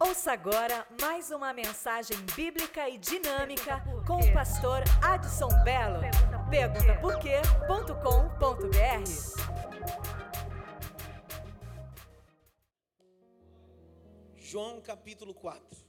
Ouça agora mais uma mensagem bíblica e dinâmica com o pastor Adson Belo. Pergunta por quê.com.br. João capítulo 4.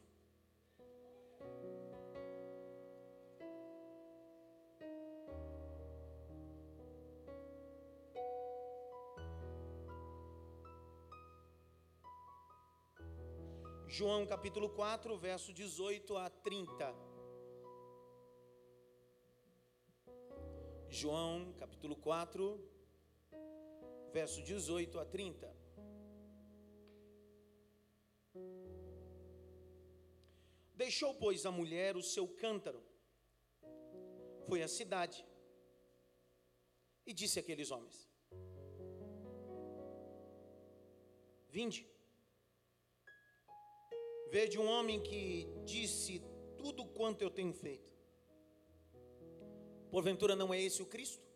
João capítulo 4, verso 18 a 30. João capítulo 4, verso 18 a 30. Deixou, pois, a mulher o seu cântaro, foi à cidade e disse àqueles homens: Vinde, vede um homem que disse tudo quanto eu tenho feito. Porventura não é esse o Cristo?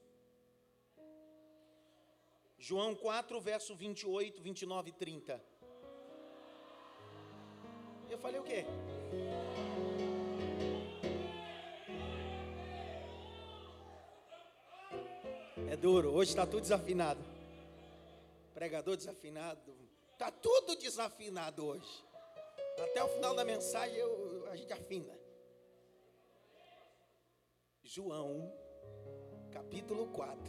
João 4, verso 28, 29 e 30. Eu falei o quê? É duro, hoje está tudo desafinado. Pregador desafinado, está tudo desafinado hoje. Até o final da mensagem eu, a gente afina. João, capítulo 4,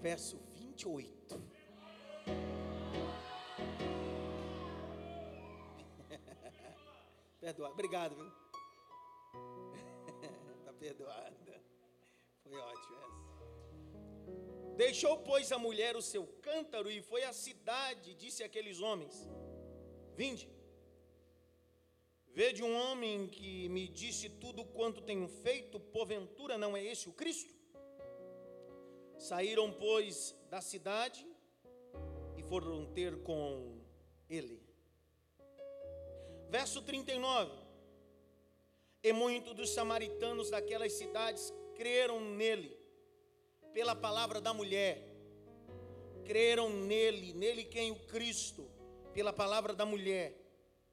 verso 28. Perdoado, obrigado, viu? Está perdoada. Foi ótimo essa. Deixou, pois, a mulher o seu cântaro e foi à cidade, disse àqueles homens: Vinde, vede um homem que me disse tudo quanto tenho feito, porventura não é esse o Cristo? Saíram, pois, da cidade e foram ter com ele. Verso 39. E muitos dos samaritanos daquelas cidades creram nele, pela palavra da mulher. Creram nele, nele quem? O Cristo, pela palavra da mulher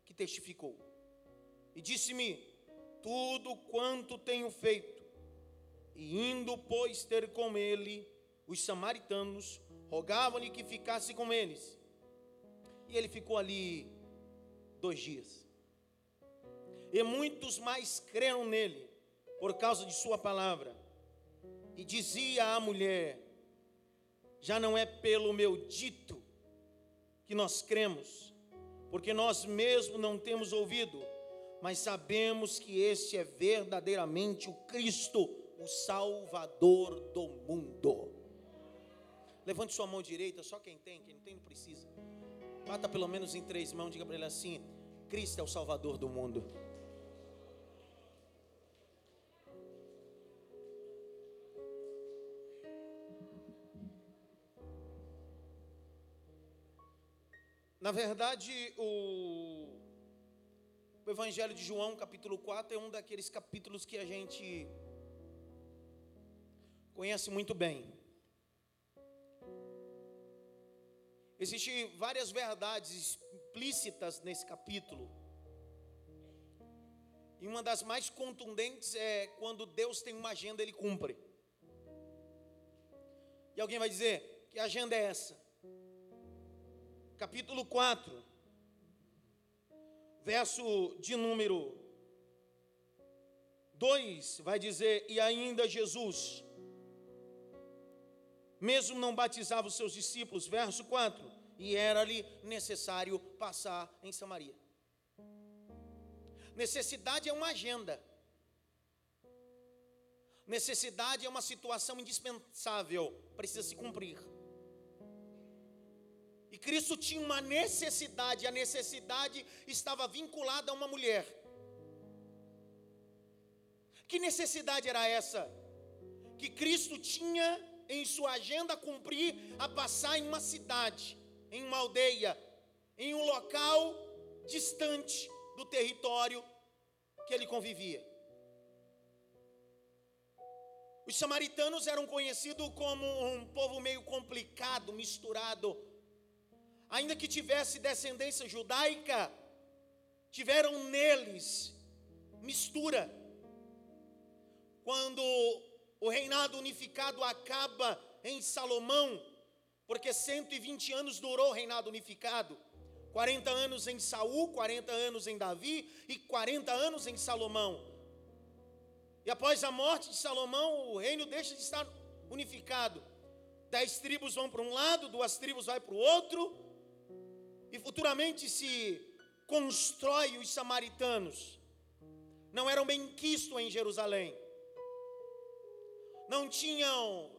que testificou. E disse-me: Tudo quanto tenho feito. E indo, pois, ter com ele, os samaritanos rogavam-lhe que ficasse com eles. E ele ficou ali dois dias. E muitos mais creram nele, por causa de sua palavra. E dizia a mulher: Já não é pelo meu dito que nós cremos, porque nós mesmos não temos ouvido, mas sabemos que este é verdadeiramente o Cristo, o Salvador do mundo. Levante sua mão direita, só quem tem, quem não tem não precisa. Bata pelo menos em três mãos, diga para ele assim: Cristo é o Salvador do mundo. Na verdade, o, o, Evangelho de João, capítulo 4, é um daqueles capítulos que a gente conhece muito bem. Existem várias verdades explícitas nesse capítulo. E uma das mais contundentes é quando Deus tem uma agenda, ele cumpre. E alguém vai dizer: que agenda é essa? Capítulo 4, verso de número 2, vai dizer: E ainda Jesus, mesmo não batizava os seus discípulos, verso 4, e era-lhe necessário passar em Samaria. Necessidade é uma agenda. Necessidade é uma situação indispensável, precisa se cumprir. E Cristo tinha uma necessidade, a necessidade estava vinculada a uma mulher. Que necessidade era essa? Que Cristo tinha em sua agenda cumprir a passar em uma cidade, em uma aldeia, em um local distante do território que ele convivia. Os samaritanos eram conhecidos como um povo meio complicado, misturado ainda que tivesse descendência judaica, tiveram neles mistura. Quando o reinado unificado acaba em Salomão, porque 120 anos durou o reinado unificado. 40 anos em Saul, 40 anos em Davi e 40 anos em Salomão. E após a morte de Salomão, o reino deixa de estar unificado. Dez tribos vão para um lado, duas tribos vai para o outro, e futuramente se constrói os samaritanos. Não eram bem quistos em Jerusalém. Não tinham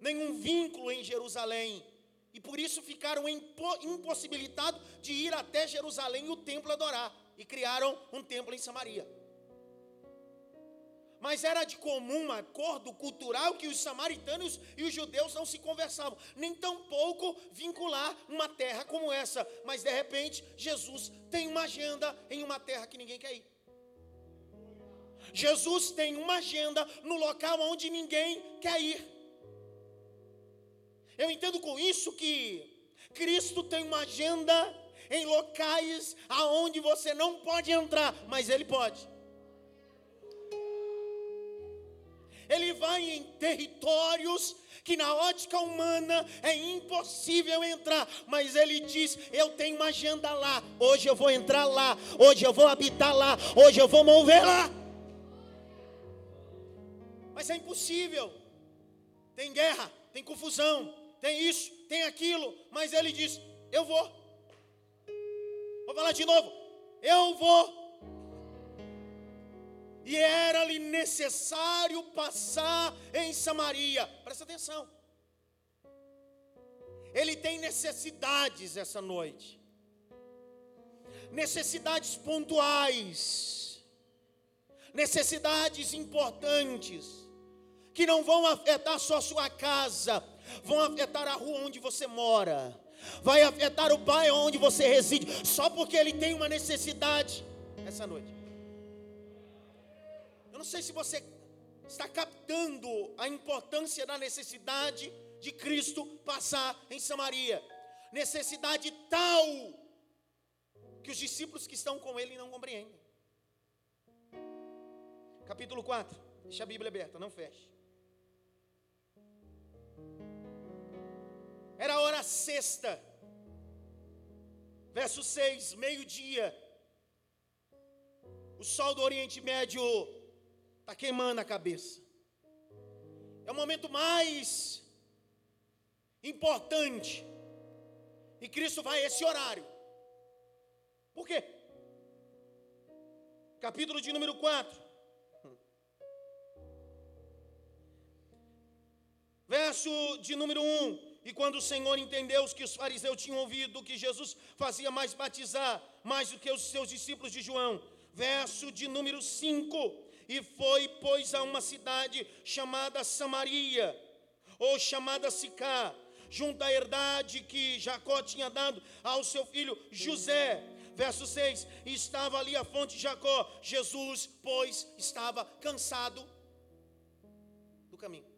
nenhum vínculo em Jerusalém. E por isso ficaram impossibilitados de ir até Jerusalém e o templo adorar. E criaram um templo em Samaria. Mas era de comum acordo cultural que os samaritanos e os judeus não se conversavam, nem tampouco vincular uma terra como essa. Mas de repente, Jesus tem uma agenda em uma terra que ninguém quer ir. Jesus tem uma agenda no local onde ninguém quer ir. Eu entendo com isso que Cristo tem uma agenda em locais aonde você não pode entrar, mas ele pode. Ele vai em territórios que na ótica humana é impossível entrar, mas ele diz: Eu tenho uma agenda lá, hoje eu vou entrar lá, hoje eu vou habitar lá, hoje eu vou mover lá. Mas é impossível, tem guerra, tem confusão, tem isso, tem aquilo, mas ele diz: Eu vou. Vou falar de novo: Eu vou e era-lhe necessário passar em Samaria. Presta atenção. Ele tem necessidades essa noite, necessidades pontuais, necessidades importantes, que não vão afetar só sua casa, vão afetar a rua onde você mora, vai afetar o bairro onde você reside, só porque ele tem uma necessidade essa noite não sei se você está captando a importância da necessidade de Cristo passar em Samaria. Necessidade tal que os discípulos que estão com ele não compreendem. Capítulo 4. Deixa a Bíblia aberta, não feche. Era a hora sexta. Verso 6, meio-dia. O sol do Oriente Médio Está queimando a cabeça. É o momento mais importante. E Cristo vai a esse horário. Por quê? Capítulo de número 4. Verso de número 1. E quando o Senhor entendeu que os fariseus tinham ouvido que Jesus fazia mais batizar, mais do que os seus discípulos de João. Verso de número 5 e foi, pois, a uma cidade chamada Samaria, ou chamada Sicá, junto à herdade que Jacó tinha dado ao seu filho José. Verso 6: Estava ali a fonte de Jacó. Jesus, pois, estava cansado do caminho.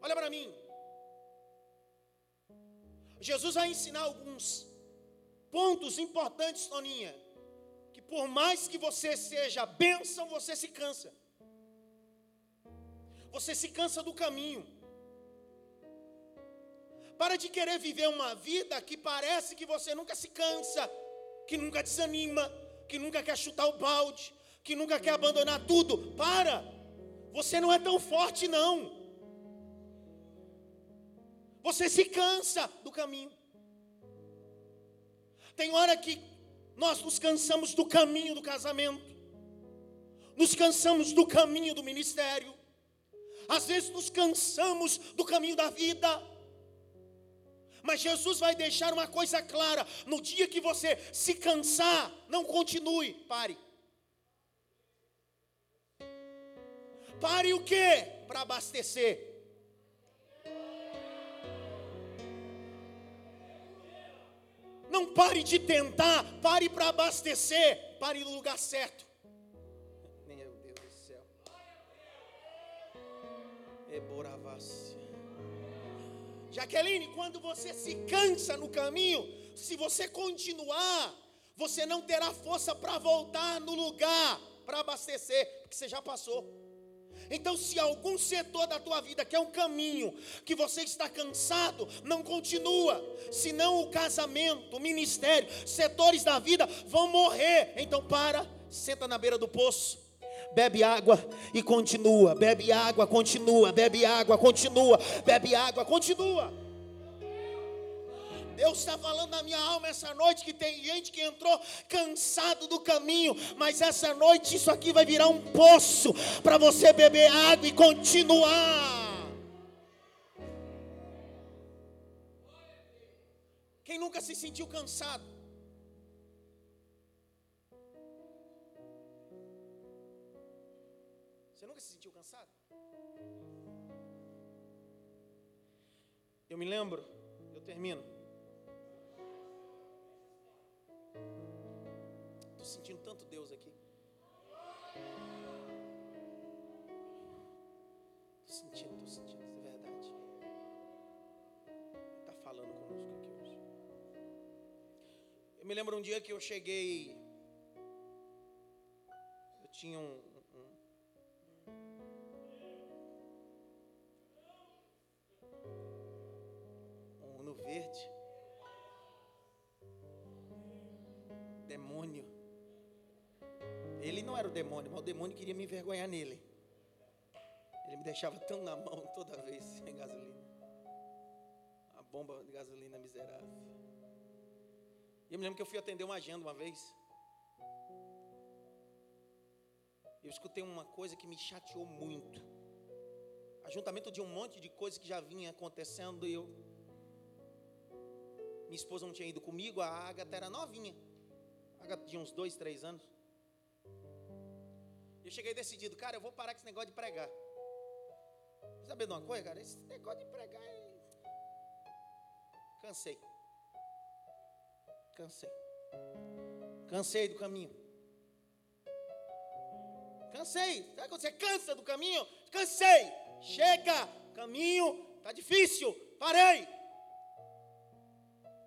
Olha para mim. Jesus vai ensinar alguns pontos importantes, Toninha por mais que você seja bênção, você se cansa. Você se cansa do caminho. Para de querer viver uma vida que parece que você nunca se cansa, que nunca desanima, que nunca quer chutar o balde, que nunca quer abandonar tudo. Para! Você não é tão forte, não. Você se cansa do caminho. Tem hora que nós nos cansamos do caminho do casamento, nos cansamos do caminho do ministério, às vezes nos cansamos do caminho da vida. Mas Jesus vai deixar uma coisa clara: no dia que você se cansar, não continue, pare. Pare o que? Para abastecer. Não pare de tentar, pare para abastecer, pare no lugar certo. Meu Deus do céu. Eboravassi. Jaqueline, quando você se cansa no caminho, se você continuar, você não terá força para voltar no lugar para abastecer, porque você já passou. Então, se algum setor da tua vida que é um caminho que você está cansado, não continua. Senão o casamento, o ministério, setores da vida vão morrer. Então para, senta na beira do poço. Bebe água e continua, bebe água, continua, bebe água, continua, bebe água, continua. Deus está falando na minha alma essa noite que tem gente que entrou cansado do caminho, mas essa noite isso aqui vai virar um poço para você beber água e continuar. Quem nunca se sentiu cansado? Você nunca se sentiu cansado? Eu me lembro, eu termino. Sentindo tanto Deus aqui. Estou sentindo, estou sentindo, é verdade. Está falando conosco aqui hoje. Eu me lembro um dia que eu cheguei. Eu tinha um não era o demônio, mas o demônio queria me envergonhar nele. Ele me deixava tão na mão toda vez sem gasolina. A bomba de gasolina miserável. E eu me lembro que eu fui atender uma agenda uma vez. Eu escutei uma coisa que me chateou muito. Ajuntamento de um monte de coisas que já vinha acontecendo e eu. Minha esposa não tinha ido comigo, a Agatha era novinha. A Agatha tinha uns dois, três anos. Eu cheguei decidido, cara, eu vou parar com esse negócio de pregar. Sabe de uma coisa, cara? Esse negócio de pregar é... Cansei. Cansei. Cansei do caminho. Cansei. Sabe quando você cansa do caminho? Cansei. Chega. Caminho. Tá difícil. Parei.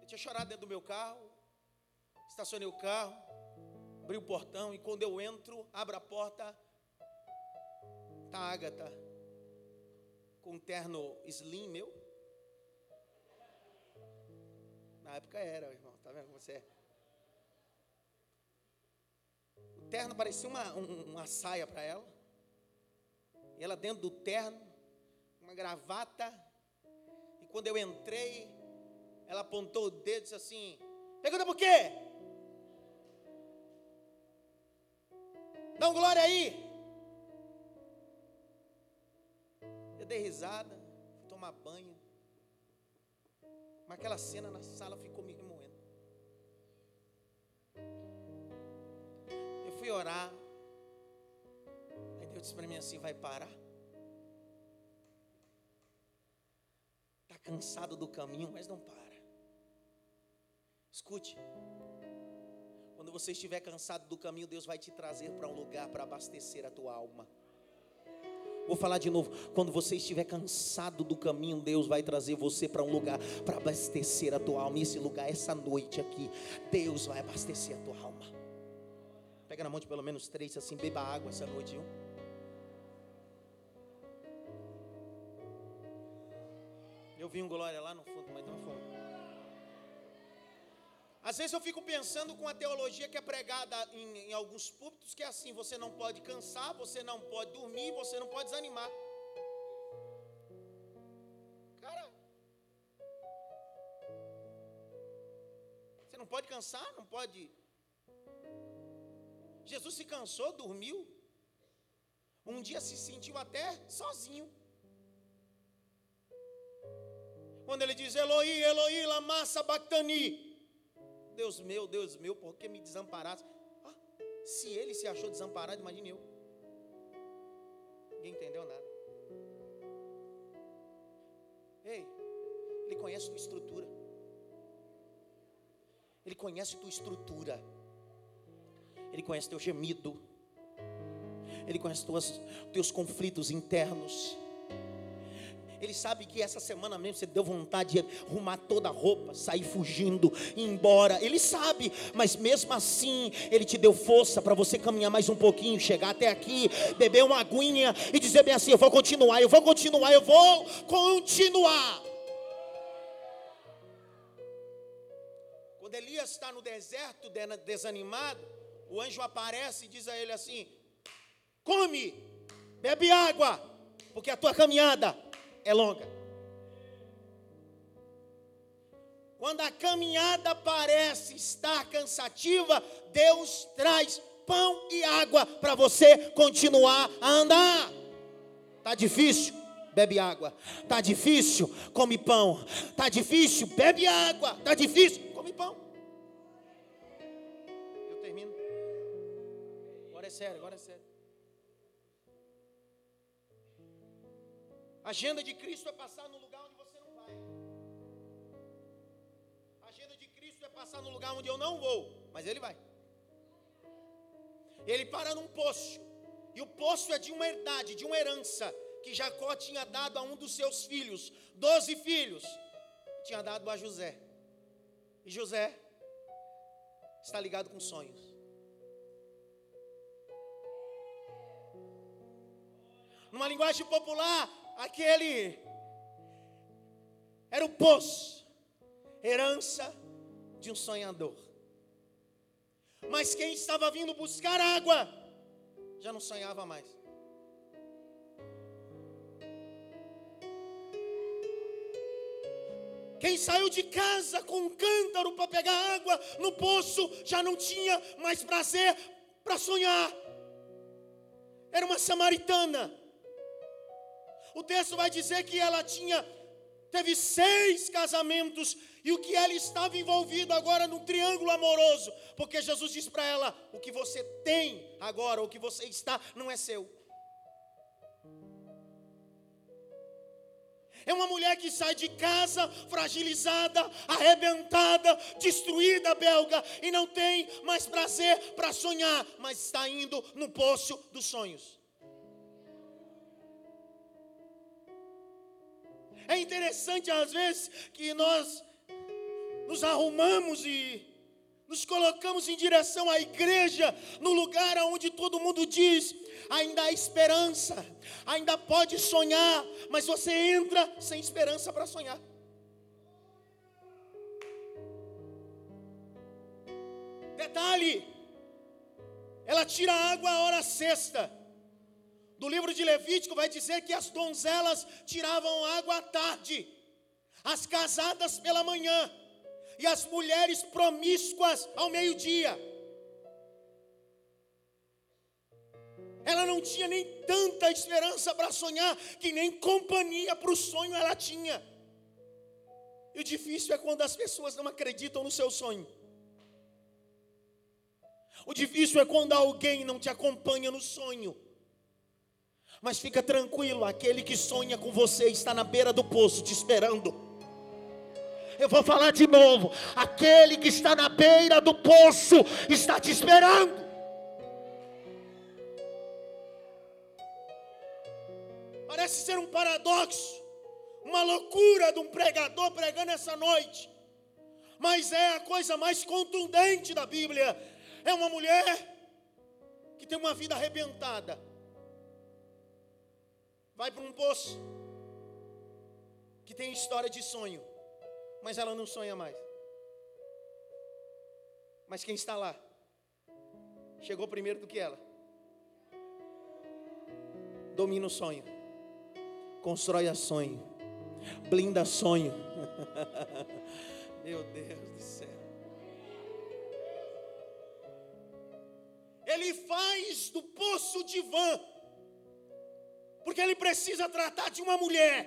Eu tinha chorado dentro do meu carro. Estacionei o carro abri o portão e quando eu entro, abro a porta, tá a Agatha com um terno slim meu. Na época era, irmão, tá vendo como você é? O terno parecia uma, um, uma saia para ela. E ela dentro do terno, uma gravata. E quando eu entrei, ela apontou o dedo e disse assim: Pergunta por quê? Dá um glória aí. Eu dei risada, fui tomar banho. Mas aquela cena na sala ficou me remoendo. Eu fui orar. Aí Deus disse para mim assim: vai parar. Está cansado do caminho, mas não para. Escute. Quando você estiver cansado do caminho, Deus vai te trazer para um lugar para abastecer a tua alma. Vou falar de novo. Quando você estiver cansado do caminho, Deus vai trazer você para um lugar para abastecer a tua alma. E esse lugar, essa noite aqui, Deus vai abastecer a tua alma. Pega na mão de pelo menos três, assim, beba água essa noite, viu? Eu vi um glória lá no fundo, mas não foi. Às vezes eu fico pensando com a teologia que é pregada em, em, alguns púlpitos, que é assim: você não pode cansar, você não pode dormir, você não pode desanimar. Cara, você não pode cansar, não pode. Jesus se cansou, dormiu. Um dia se sentiu até sozinho. Quando ele diz Eloí, Eloí, lama sabachthani. Deus meu, Deus meu, por que me desamparaste? Ah, se ele se achou desamparado, imagine eu. Ninguém entendeu nada. Ei, ele conhece tua estrutura. Ele conhece tua estrutura. Ele conhece teu gemido. Ele conhece tuas, teus conflitos internos. Ele sabe que essa semana mesmo você deu vontade de arrumar toda a roupa, sair fugindo, ir embora. Ele sabe, mas mesmo assim, Ele te deu força para você caminhar mais um pouquinho, chegar até aqui, beber uma aguinha e dizer bem assim: Eu vou continuar, eu vou continuar, eu vou continuar. Quando Elias está no deserto, desanimado, o anjo aparece e diz a ele assim: Come, bebe água, porque a tua caminhada é longa. Quando a caminhada parece estar cansativa, Deus traz pão e água para você continuar a andar. Tá difícil? Bebe água. Tá difícil? Come pão. Tá difícil? Bebe água. Tá difícil? Come pão. Eu termino. Agora é sério, agora é sério. A agenda de Cristo é passar no lugar onde você não vai. A agenda de Cristo é passar no lugar onde eu não vou, mas ele vai. Ele para num poço, e o poço é de uma herdade, de uma herança que Jacó tinha dado a um dos seus filhos, doze filhos, tinha dado a José. E José está ligado com sonhos. Numa linguagem popular, aquele era o poço, herança de um sonhador. Mas quem estava vindo buscar água já não sonhava mais. Quem saiu de casa com um cântaro para pegar água no poço já não tinha mais prazer para sonhar. Era uma samaritana o texto vai dizer que ela tinha teve seis casamentos e o que ela estava envolvida agora num triângulo amoroso, porque Jesus disse para ela: o que você tem agora, o que você está, não é seu. É uma mulher que sai de casa fragilizada, arrebentada, destruída, belga, e não tem mais prazer para sonhar, mas está indo no poço dos sonhos. É interessante às vezes que nós nos arrumamos e nos colocamos em direção à igreja, no lugar onde todo mundo diz: ainda há esperança, ainda pode sonhar, mas você entra sem esperança para sonhar. Detalhe, ela tira água a hora sexta do livro de Levítico vai dizer que as donzelas tiravam água à tarde, as casadas pela manhã e as mulheres promíscuas ao meio-dia. Ela não tinha nem tanta esperança para sonhar, que nem companhia para o sonho ela tinha. E o difícil é quando as pessoas não acreditam no seu sonho. O difícil é quando alguém não te acompanha no sonho. Mas fica tranquilo, aquele que sonha com você está na beira do poço te esperando. Eu vou falar de novo: aquele que está na beira do poço está te esperando. Parece ser um paradoxo, uma loucura de um pregador pregando essa noite, mas é a coisa mais contundente da Bíblia. É uma mulher que tem uma vida arrebentada vai para um poço que tem história de sonho, mas ela não sonha mais. Mas quem está lá chegou primeiro do que ela. Domina o sonho, constrói a sonho, blinda sonho. Meu Deus do céu. Ele faz do poço divã porque ele precisa tratar de uma mulher.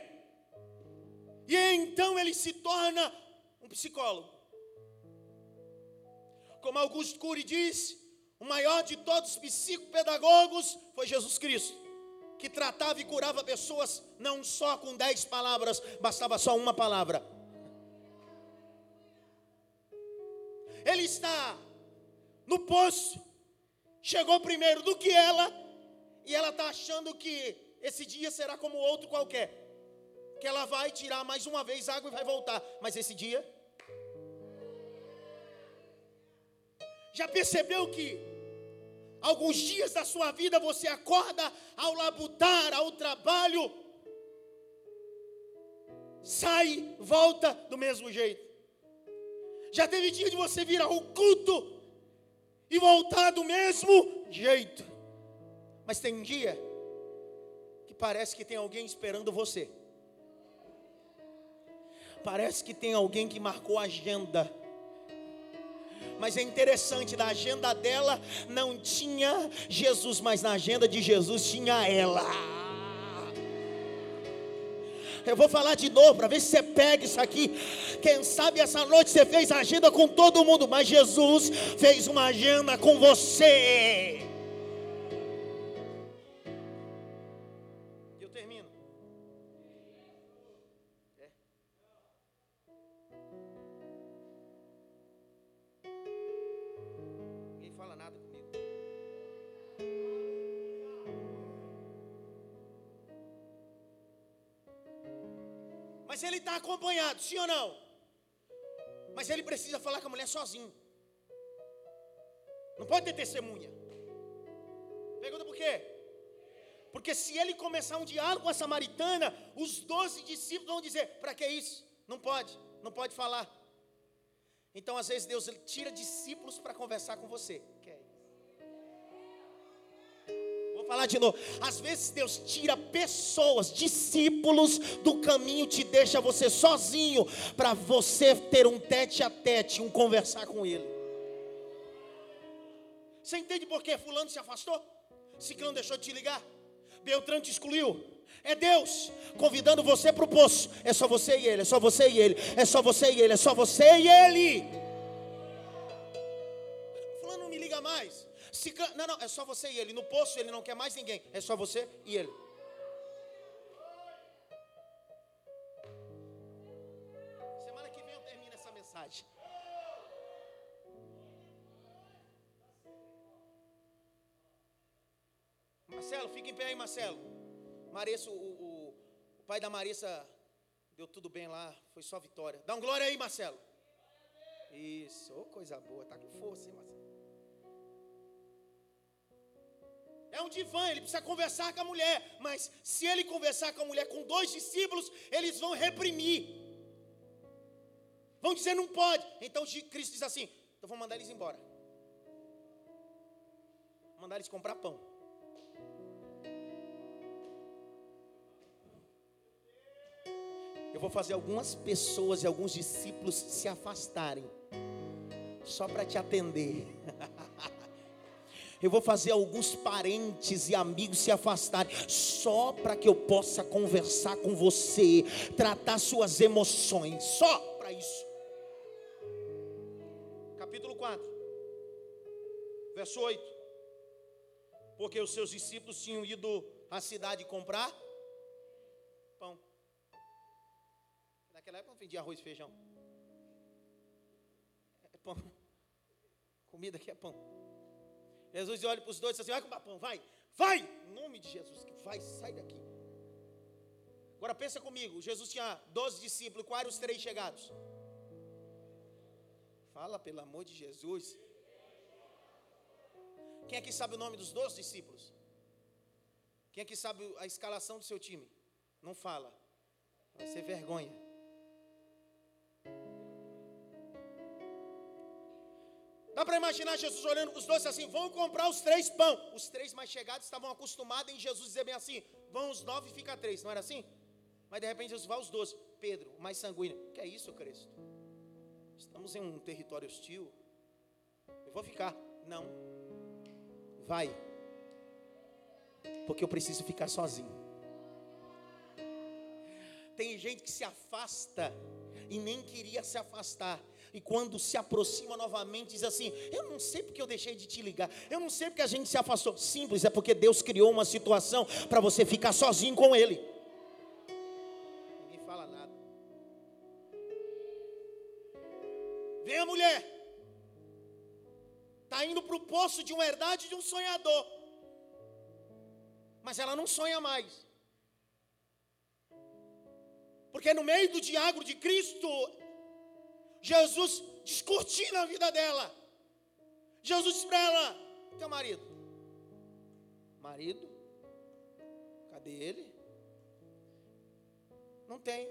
E então ele se torna um psicólogo. Como Augusto Cury diz, o maior de todos os psicopedagogos foi Jesus Cristo, que tratava e curava pessoas não só com dez palavras, bastava só uma palavra. Ele está no poço, chegou primeiro do que ela, e ela está achando que esse dia será como outro qualquer, que ela vai tirar mais uma vez água e vai voltar. Mas esse dia. Já percebeu que alguns dias da sua vida você acorda ao labutar, ao trabalho, sai, volta do mesmo jeito. Já teve dia de você vir ao culto e voltar do mesmo jeito. Mas tem dia parece que tem alguém esperando você. Parece que tem alguém que marcou a agenda. Mas é interessante, na agenda dela não tinha Jesus, mas na agenda de Jesus tinha ela. Eu vou falar de novo para ver se você pega isso aqui. Quem sabe essa noite você fez agenda com todo mundo, mas Jesus fez uma agenda com você. Acompanhado, sim ou não? Mas ele precisa falar com a mulher sozinho. Não pode ter testemunha. Pergunta por quê? Porque se ele começar um diálogo com a samaritana, os doze discípulos vão dizer: para que isso? Não pode, não pode falar. Então, às vezes, Deus tira discípulos para conversar com você. Falar de novo. Às vezes Deus tira pessoas, discípulos do caminho, te deixa você sozinho para você ter um tete a tete, um conversar com Ele. Você entende por que Fulano se afastou? Ciclano deixou de te ligar? Beltrano te excluiu? É Deus convidando você para o poço. É só você e Ele, é só você e Ele, é só você e Ele, é só você e Ele. Fulano não me liga mais. Não, não, é só você e ele. No poço ele não quer mais ninguém. É só você e ele. Semana que vem eu termino essa mensagem. Marcelo, fica em pé aí, Marcelo. Marissa, o, o, o pai da Marissa deu tudo bem lá. Foi só vitória. Dá um glória aí, Marcelo. Isso, oh, coisa boa. Tá com força, hein, Marcelo. Um divã, ele precisa conversar com a mulher. Mas se ele conversar com a mulher com dois discípulos, eles vão reprimir. Vão dizer não pode. Então Cristo diz assim: então vou mandar eles embora. Vou mandar eles comprar pão. Eu vou fazer algumas pessoas e alguns discípulos se afastarem. Só para te atender. eu vou fazer alguns parentes e amigos se afastarem, só para que eu possa conversar com você, tratar suas emoções, só para isso. Capítulo 4, verso 8: Porque os seus discípulos tinham ido à cidade comprar pão. Naquela época não vendia arroz e feijão. É pão. Comida aqui é pão. Jesus olha para os dois e diz assim: vai comprar pão, vai, vai, em nome de Jesus, vai, sai daqui. Agora pensa comigo: Jesus tinha 12 discípulos, quais eram os três chegados? Fala pelo amor de Jesus. Quem aqui sabe o nome dos 12 discípulos? Quem aqui sabe a escalação do seu time? Não fala, vai ser vergonha. Dá para imaginar Jesus olhando os dois assim: vão comprar os três pão. Os três mais chegados estavam acostumados em Jesus dizer bem assim: vão os nove e fica três, não era assim? Mas de repente Jesus vai os doze. Pedro, o mais sanguíneo: que é isso, Cristo? Estamos em um território hostil. Eu vou ficar. Não. Vai. Porque eu preciso ficar sozinho. Tem gente que se afasta e nem queria se afastar e quando se aproxima novamente, diz assim: Eu não sei porque eu deixei de te ligar, eu não sei porque a gente se afastou. Simples, é porque Deus criou uma situação para você ficar sozinho com Ele. Ninguém fala nada. Vem a mulher, está indo para o poço de uma herdade de um sonhador, mas ela não sonha mais. Porque no meio do diálogo de Cristo, Jesus descortina a vida dela. Jesus disse para ela: Teu marido. Marido? Cadê ele? Não tem.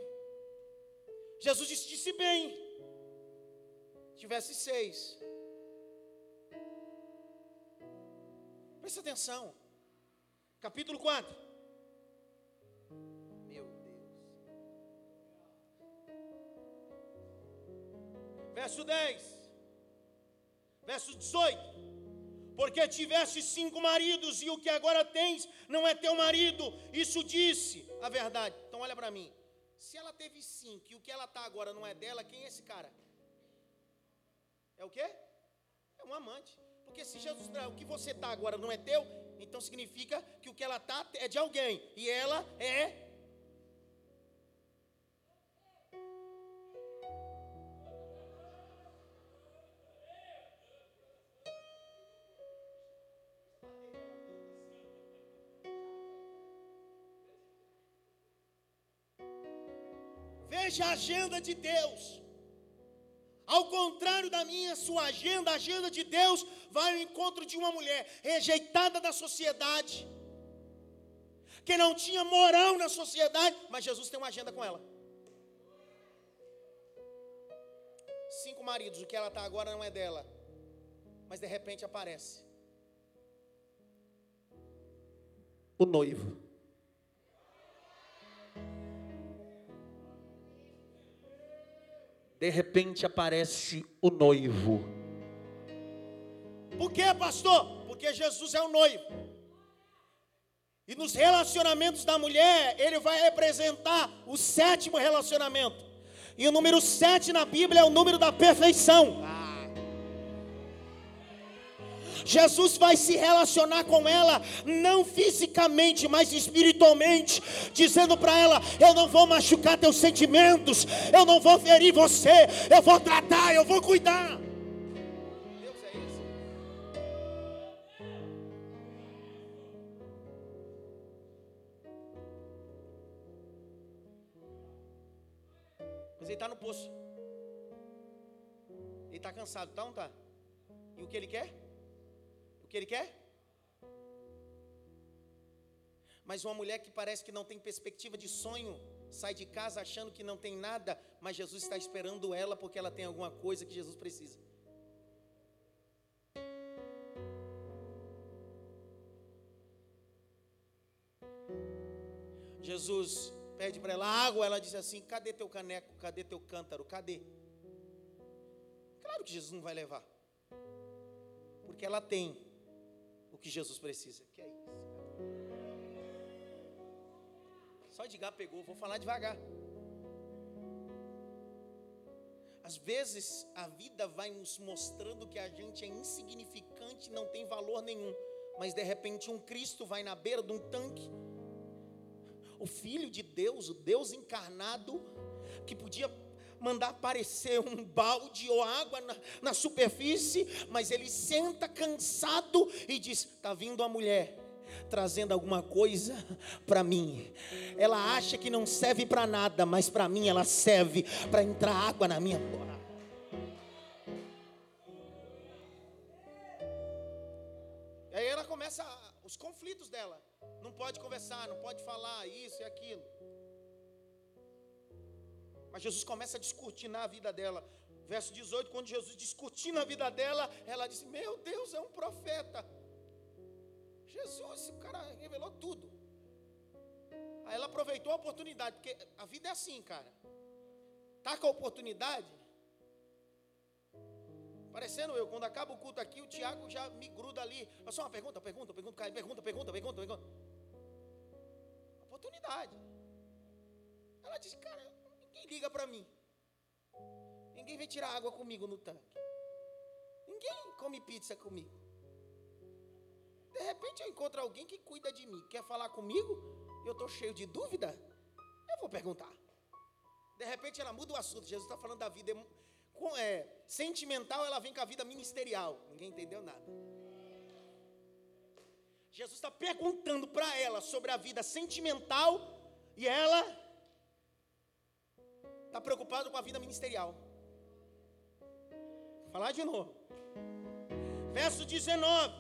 Jesus disse, disse bem. Tivesse seis. Presta atenção. Capítulo 4. Verso 10. Verso 18. Porque tiveste cinco maridos e o que agora tens não é teu marido. Isso disse a verdade. Então olha para mim. Se ela teve cinco e o que ela está agora não é dela, quem é esse cara? É o quê? É um amante. Porque se Jesus, o que você está agora não é teu, então significa que o que ela está é de alguém. E ela é Veja a agenda de Deus. Ao contrário da minha, sua agenda, a agenda de Deus vai ao encontro de uma mulher rejeitada da sociedade, que não tinha moral na sociedade, mas Jesus tem uma agenda com ela. Cinco maridos, o que ela está agora não é dela, mas de repente aparece o noivo. De repente aparece o noivo. Por quê, pastor? Porque Jesus é o noivo. E nos relacionamentos da mulher, ele vai representar o sétimo relacionamento. E o número sete na Bíblia é o número da perfeição. Jesus vai se relacionar com ela, não fisicamente, mas espiritualmente, dizendo para ela: Eu não vou machucar teus sentimentos, eu não vou ferir você, eu vou tratar, eu vou cuidar. Deus é esse. Mas ele está no poço. Ele está cansado, tá ou não está? E o que ele quer? Que ele quer? Mas uma mulher que parece que não tem perspectiva de sonho, sai de casa achando que não tem nada, mas Jesus está esperando ela porque ela tem alguma coisa que Jesus precisa. Jesus pede para ela água, ela diz assim: cadê teu caneco? Cadê teu cântaro? Cadê? Claro que Jesus não vai levar, porque ela tem que Jesus precisa. Que é isso? Só Edgar pegou, vou falar devagar. Às vezes a vida vai nos mostrando que a gente é insignificante, não tem valor nenhum, mas de repente um Cristo vai na beira de um tanque. O Filho de Deus, o Deus encarnado, que podia mandar aparecer um balde ou água na, na superfície, mas ele senta cansado e diz: Está vindo a mulher trazendo alguma coisa para mim. Ela acha que não serve para nada, mas para mim ela serve para entrar água na minha boca. E aí ela começa os conflitos dela. Não pode conversar, não pode falar isso e aquilo. Mas Jesus começa a descortinar a vida dela. Verso 18, quando Jesus descortina a vida dela, ela disse: Meu Deus, é um profeta. Jesus, o cara revelou tudo. Aí ela aproveitou a oportunidade, porque a vida é assim, cara. Tá com a oportunidade. Parecendo eu, quando acaba o culto aqui, o Tiago já me gruda ali. É só uma pergunta, pergunta, pergunta, pergunta, pergunta, pergunta, pergunta. Oportunidade. Ela disse, cara, liga para mim. Ninguém vem tirar água comigo no tanque. Ninguém come pizza comigo. De repente eu encontro alguém que cuida de mim, quer falar comigo, eu estou cheio de dúvida, eu vou perguntar. De repente ela muda o assunto. Jesus está falando da vida é, sentimental, ela vem com a vida ministerial. Ninguém entendeu nada. Jesus está perguntando para ela sobre a vida sentimental e ela Está preocupado com a vida ministerial. Vou falar de novo. Verso 19.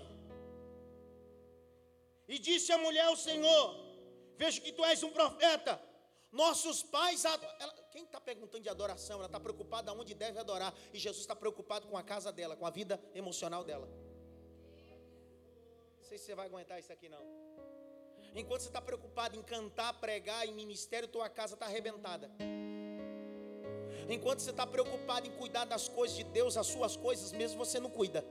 E disse a mulher ao Senhor: Vejo que tu és um profeta. Nossos pais. Ela, quem está perguntando de adoração? Ela está preocupada aonde deve adorar. E Jesus está preocupado com a casa dela, com a vida emocional dela. Não sei se você vai aguentar isso aqui não. Enquanto você está preocupado em cantar, pregar, em ministério, tua casa está arrebentada. Enquanto você está preocupado em cuidar das coisas de Deus, as suas coisas mesmo, você não cuida.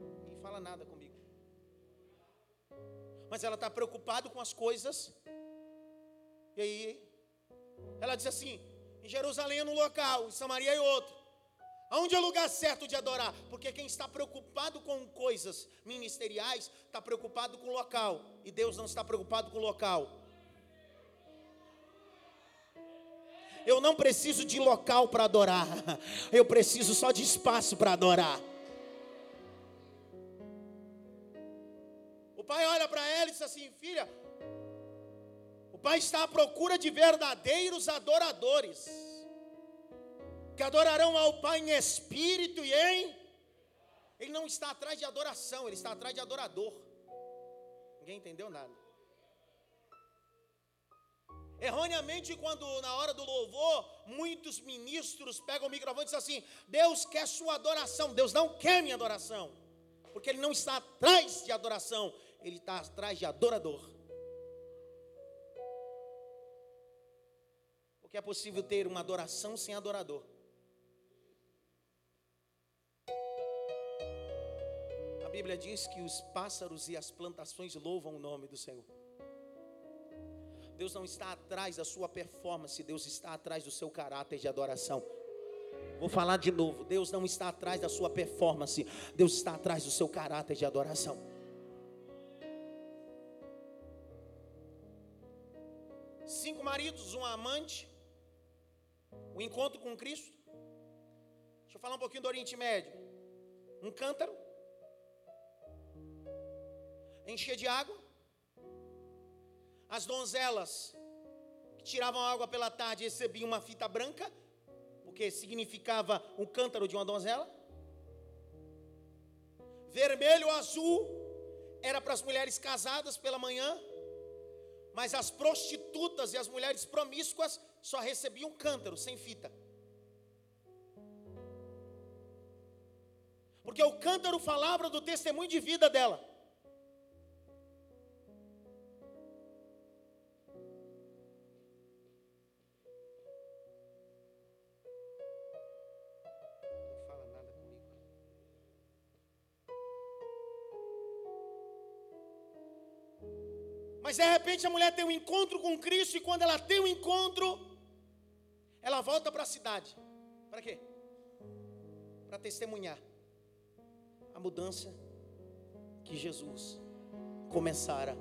Ninguém fala nada comigo. Mas ela está preocupada com as coisas. E aí, ela diz assim: em Jerusalém é um local, em Samaria é outro. Aonde é o lugar certo de adorar? Porque quem está preocupado com coisas ministeriais está preocupado com o local, e Deus não está preocupado com o local. Eu não preciso de local para adorar, eu preciso só de espaço para adorar. O pai olha para ela e diz assim: Filha, o pai está à procura de verdadeiros adoradores que adorarão ao Pai em espírito e em. Ele não está atrás de adoração, ele está atrás de adorador. Ninguém entendeu nada. Erroneamente, quando na hora do louvor, muitos ministros pegam o microfone e dizem assim: Deus quer sua adoração, Deus não quer minha adoração, porque Ele não está atrás de adoração, Ele está atrás de adorador. Porque é possível ter uma adoração sem adorador. Bíblia diz que os pássaros e as plantações louvam o nome do Senhor. Deus não está atrás da sua performance, Deus está atrás do seu caráter de adoração. Vou falar de novo: Deus não está atrás da sua performance, Deus está atrás do seu caráter de adoração. Cinco maridos, um amante, o um encontro com Cristo. Deixa eu falar um pouquinho do Oriente Médio. Um cântaro, enchia de água. As donzelas que tiravam água pela tarde recebiam uma fita branca, porque significava um cântaro de uma donzela. Vermelho azul era para as mulheres casadas pela manhã, mas as prostitutas e as mulheres promíscuas só recebiam cântaro sem fita. Porque o cântaro falava do testemunho de vida dela. Mas de repente a mulher tem um encontro com Cristo e quando ela tem um encontro, ela volta para a cidade. Para quê? Para testemunhar a mudança que Jesus começara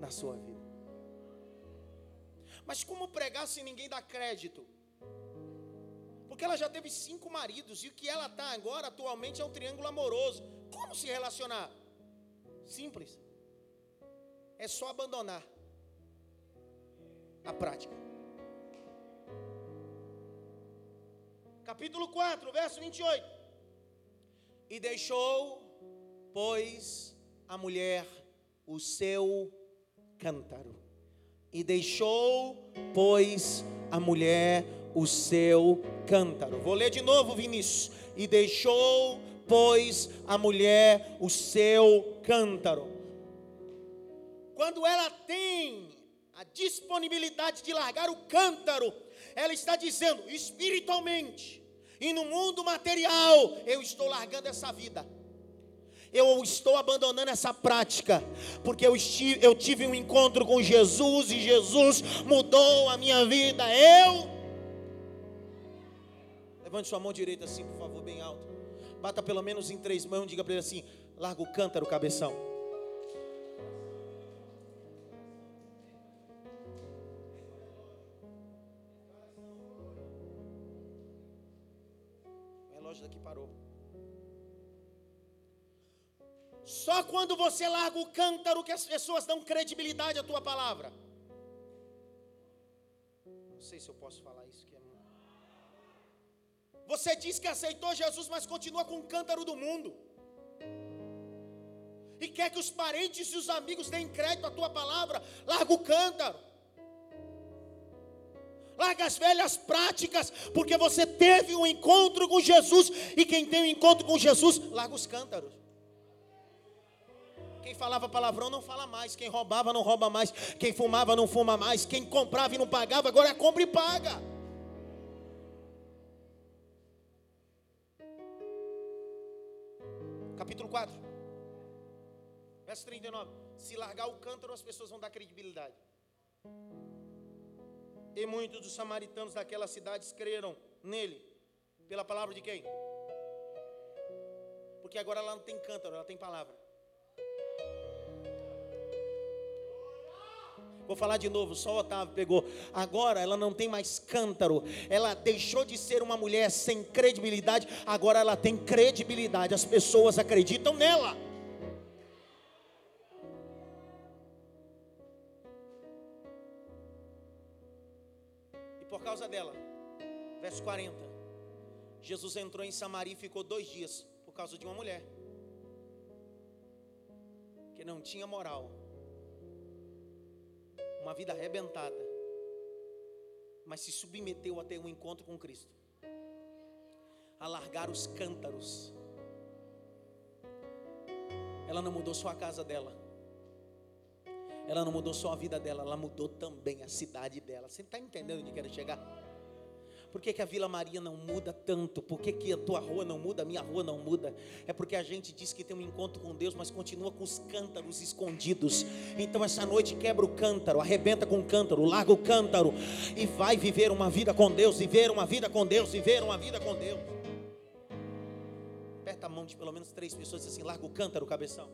na sua vida. Mas como pregar se ninguém dá crédito? Porque ela já teve cinco maridos e o que ela está agora atualmente é um triângulo amoroso. Como se relacionar? Simples é só abandonar a prática. Capítulo 4, verso 28. E deixou, pois, a mulher o seu cântaro. E deixou, pois, a mulher o seu cântaro. Vou ler de novo, Vinícius. E deixou, pois, a mulher o seu cântaro quando ela tem a disponibilidade de largar o cântaro, ela está dizendo espiritualmente e no mundo material, eu estou largando essa vida. Eu estou abandonando essa prática, porque eu, estive, eu tive um encontro com Jesus e Jesus mudou a minha vida. Eu. Levante sua mão direita assim, por favor, bem alto. Bata pelo menos em três mãos, diga para ele assim: larga o cântaro, cabeção. Só quando você larga o cântaro que as pessoas dão credibilidade à tua palavra. sei se eu posso falar isso que é Você diz que aceitou Jesus, mas continua com o cântaro do mundo. E quer que os parentes e os amigos deem crédito à tua palavra, larga o cântaro. Larga as velhas práticas, porque você teve um encontro com Jesus, e quem tem um encontro com Jesus, larga os cântaros. Quem falava palavrão não fala mais. Quem roubava não rouba mais. Quem fumava não fuma mais. Quem comprava e não pagava, agora compra e paga. Capítulo 4, verso 39. Se largar o cântaro, as pessoas vão dar credibilidade. E muitos dos samaritanos daquelas cidades creram nele. Pela palavra de quem? Porque agora ela não tem cântaro, ela tem palavra. Vou falar de novo, só o Otávio pegou. Agora ela não tem mais cântaro. Ela deixou de ser uma mulher sem credibilidade. Agora ela tem credibilidade. As pessoas acreditam nela. E por causa dela, verso 40. Jesus entrou em Samaria e ficou dois dias por causa de uma mulher que não tinha moral uma vida arrebentada, mas se submeteu a ter um encontro com Cristo, a largar os cântaros. Ela não mudou só a casa dela, ela não mudou só a vida dela, ela mudou também a cidade dela. Você está entendendo onde quero chegar? Por que, que, a Vila Maria não muda tanto? Por que, que a tua rua não muda, a minha rua não muda? É porque a gente diz que tem um encontro com Deus, mas continua com os cântaros escondidos. Então essa noite quebra o cântaro, arrebenta com o cântaro, larga o cântaro e vai viver uma vida com Deus, viver uma vida com Deus, viver uma vida com Deus. Aperta a mão de pelo menos três pessoas e diz assim: larga o cântaro, cabeção.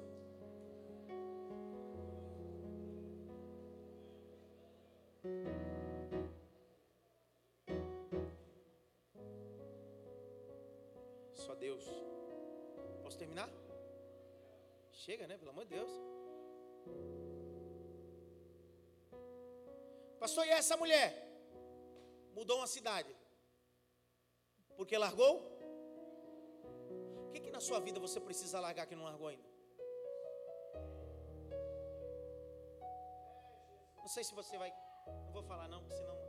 Chega, né? Pelo amor de Deus. Pastor, e essa mulher? Mudou uma cidade. Porque largou? O que, que na sua vida você precisa largar que não largou ainda? Não sei se você vai. Não vou falar não, senão.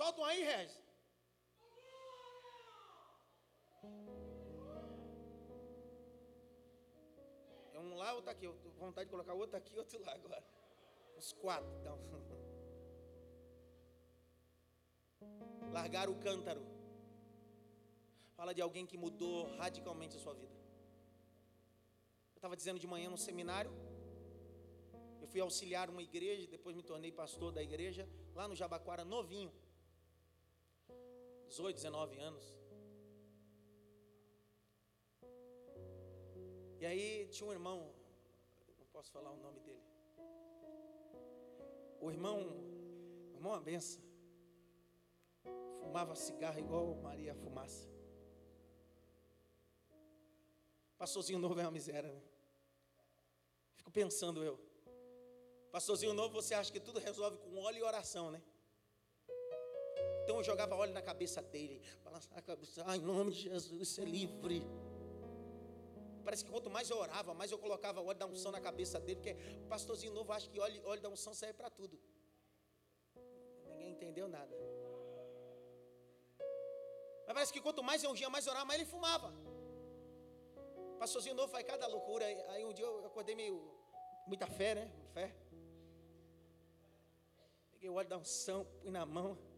Solta um aí, Regis. É um lá, outro aqui. Eu tô com vontade de colocar outro aqui outro lá agora. Os quatro. Então. Largar o cântaro. Fala de alguém que mudou radicalmente a sua vida. Eu estava dizendo de manhã no seminário. Eu fui auxiliar uma igreja, depois me tornei pastor da igreja, lá no Jabaquara, novinho. 18, 19 anos. E aí tinha um irmão, não posso falar o nome dele. O irmão, o irmão a benção. Fumava cigarro igual Maria fumaça. Pastorzinho novo é uma miséria, né? Fico pensando eu. Pastorzinho novo, você acha que tudo resolve com óleo e oração, né? Então eu jogava óleo na cabeça dele, balançava a cabeça, ai, em nome de Jesus, ser livre. Parece que quanto mais eu orava, mais eu colocava óleo da unção na cabeça dele, porque o pastorzinho novo acha que óleo, óleo da unção serve para tudo. Ninguém entendeu nada. Mas parece que quanto mais eu ungia, mais eu orava, mais ele fumava. Pastorzinho novo faz cada loucura. Aí um dia eu acordei meio. Muita fé, né? Fé. Peguei o óleo da unção, pus na mão.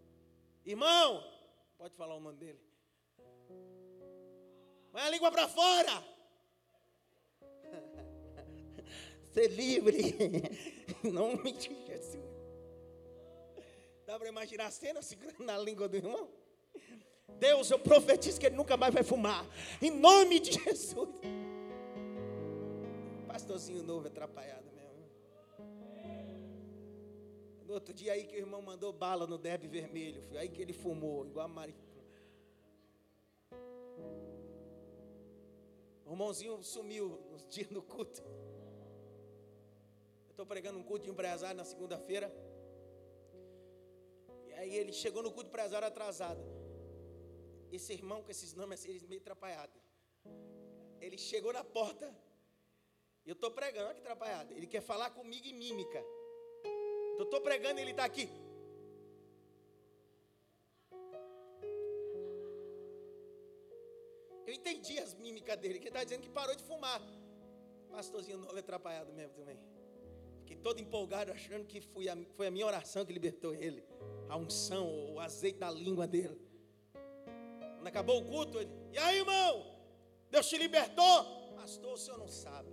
Irmão, pode falar o nome dele. Põe a língua para fora. Ser livre. Nome de Jesus. Dá para imaginar a cena segurando na língua do irmão? Deus, eu profetizo que ele nunca mais vai fumar. Em nome de Jesus. Pastorzinho novo atrapalhado. Outro dia aí que o irmão mandou bala no derby vermelho. Foi aí que ele fumou, igual a Maria. O irmãozinho sumiu nos dias no culto. Eu estou pregando um culto de empresário na segunda-feira. E aí ele chegou no culto de empresário atrasado. Esse irmão com esses nomes eles meio atrapalhados. Ele chegou na porta. Eu estou pregando, olha que atrapalhado. Ele quer falar comigo em mímica. Eu estou pregando e ele está aqui. Eu entendi as mímicas dele, que ele está dizendo que parou de fumar. Pastorzinho novo atrapalhado mesmo também. Fiquei todo empolgado, achando que foi a, foi a minha oração que libertou ele. A unção, o azeite da língua dele. Quando acabou o culto, ele, e aí, irmão? Deus te libertou? Pastor, o senhor não sabe.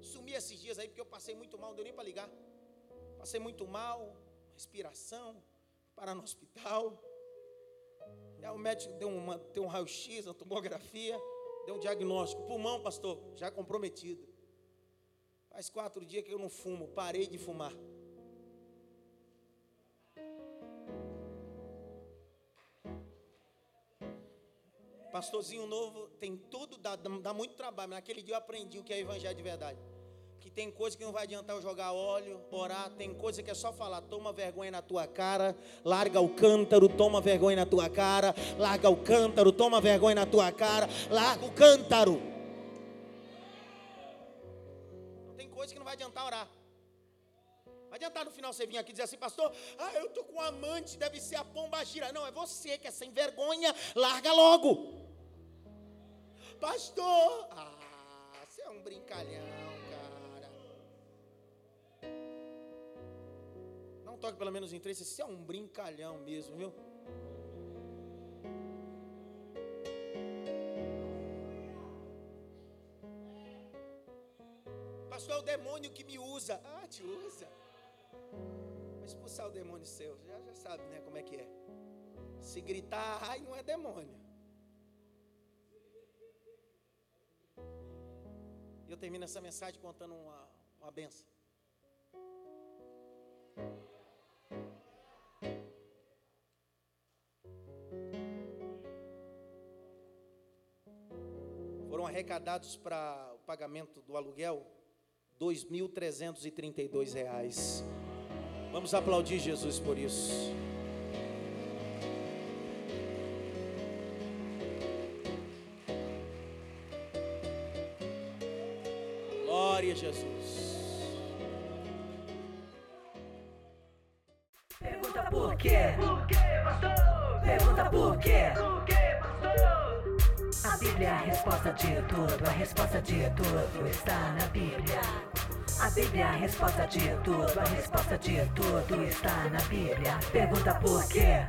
Sumi esses dias aí porque eu passei muito mal, não deu nem para ligar. Passei muito mal, respiração, parar no hospital. Aí o médico deu, uma, deu um raio-x, uma tomografia, deu um diagnóstico. Pulmão, pastor, já comprometido. Faz quatro dias que eu não fumo, parei de fumar. Pastorzinho novo tem tudo, dá, dá muito trabalho. Mas naquele dia eu aprendi o que é evangelho de verdade que tem coisa que não vai adiantar eu jogar óleo, orar, tem coisa que é só falar, toma vergonha na tua cara, larga o cântaro, toma vergonha na tua cara, larga o cântaro, toma vergonha na tua cara, larga o cântaro. Tem coisa que não vai adiantar orar. Vai adiantar no final você vir aqui e dizer assim, pastor, ah, eu tô com um amante, deve ser a pomba gira. Não, é você que é sem vergonha, larga logo. Pastor, ah, você é um brincalhão. Um toque pelo menos em três. Você é um brincalhão mesmo, viu? Pastor, é o demônio que me usa. Ah, te usa. Vai expulsar o demônio seu. Já, já sabe, né, como é que é. Se gritar, ai, não é demônio. Eu termino essa mensagem contando uma, uma benção. Arrecadados para o pagamento do aluguel, R$ 2.332. Vamos aplaudir Jesus por isso. Glória a Jesus. Bíblia a resposta de tudo, a resposta de tudo está na Bíblia. A Bíblia a resposta de tudo, a resposta de tudo está na Bíblia. Pergunta por quê?